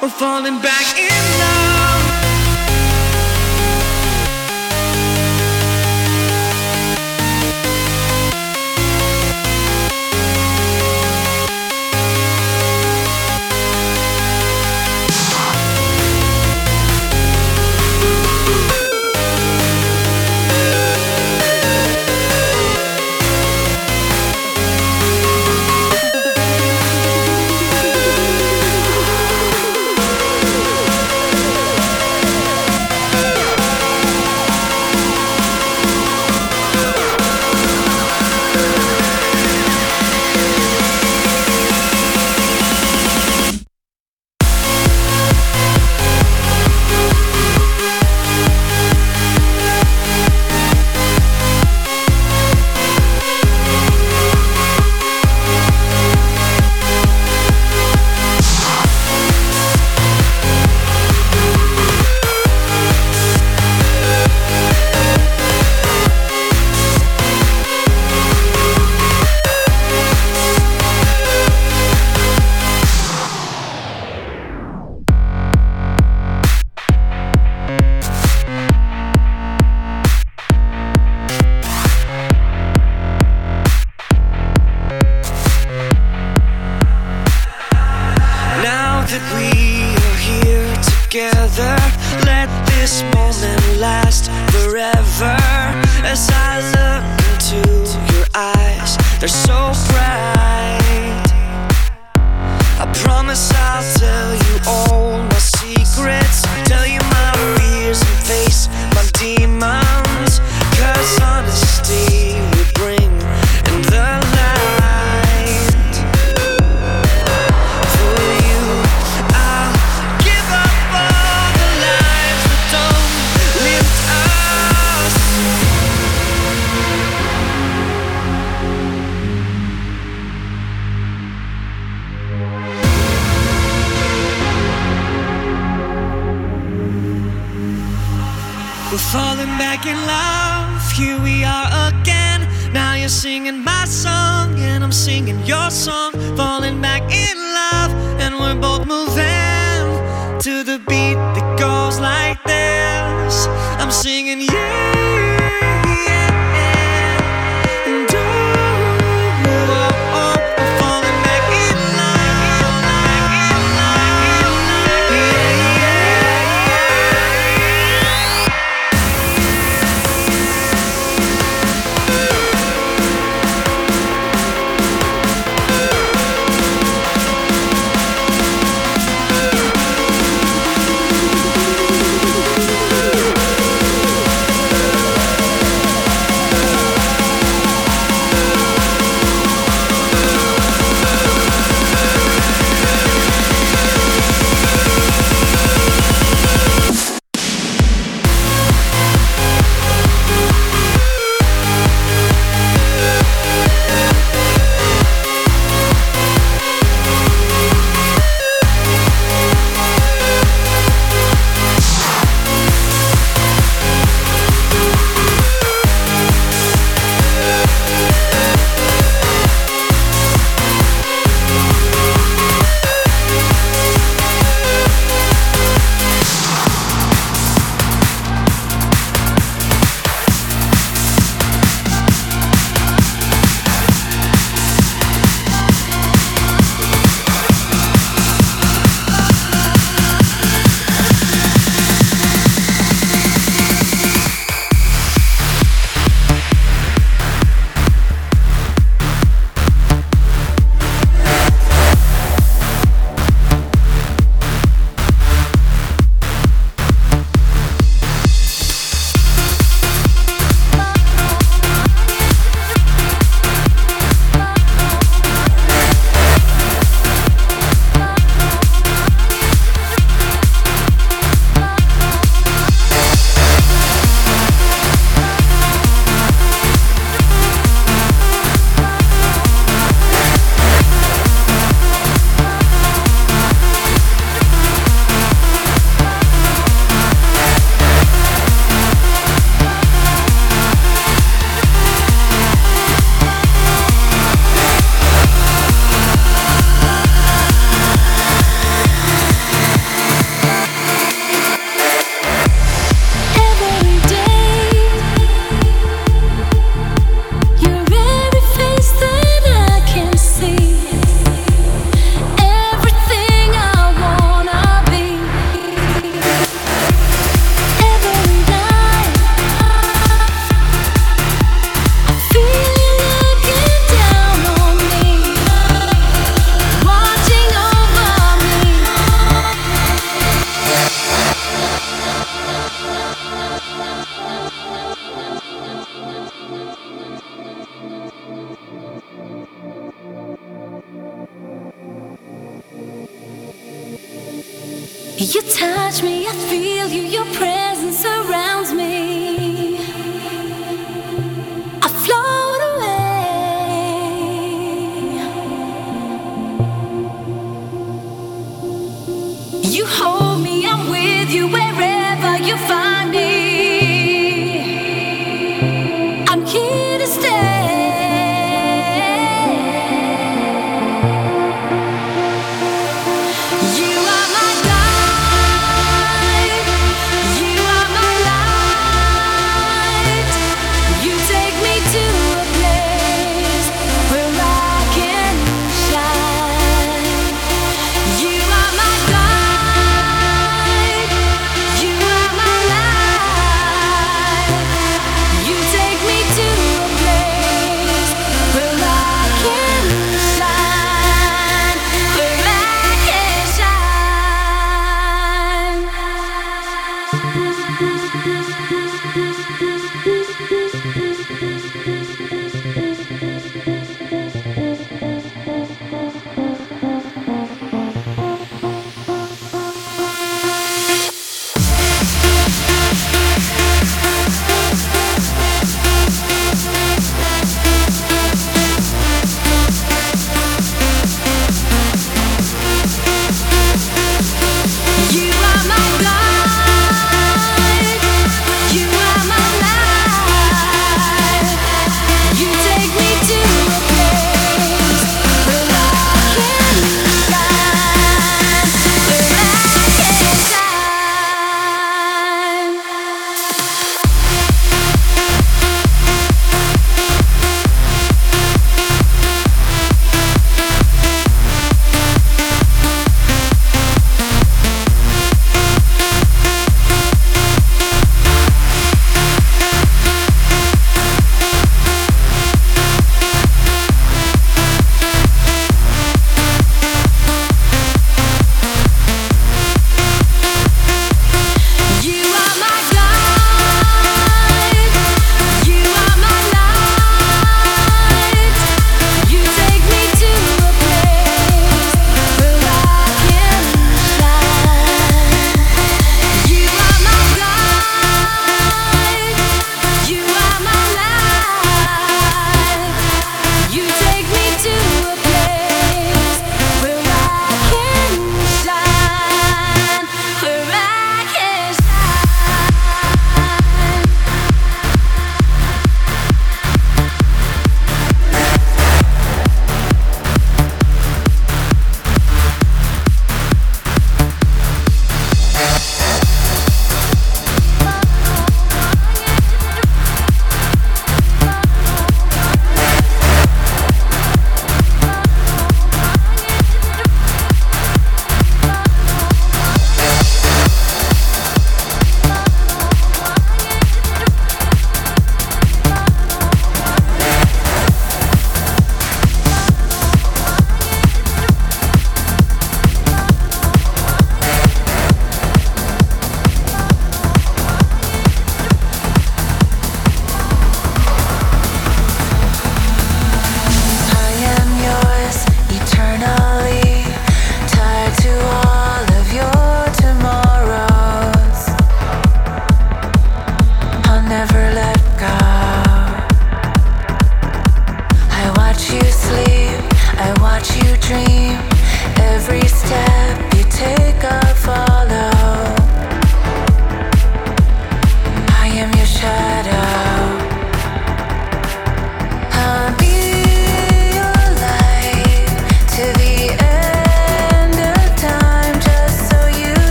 We're falling back in love. singing my song and I'm singing your song. Falling back in love, and we're both moving to the beat that goes like this. I'm singing you.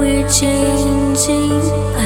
we're changing.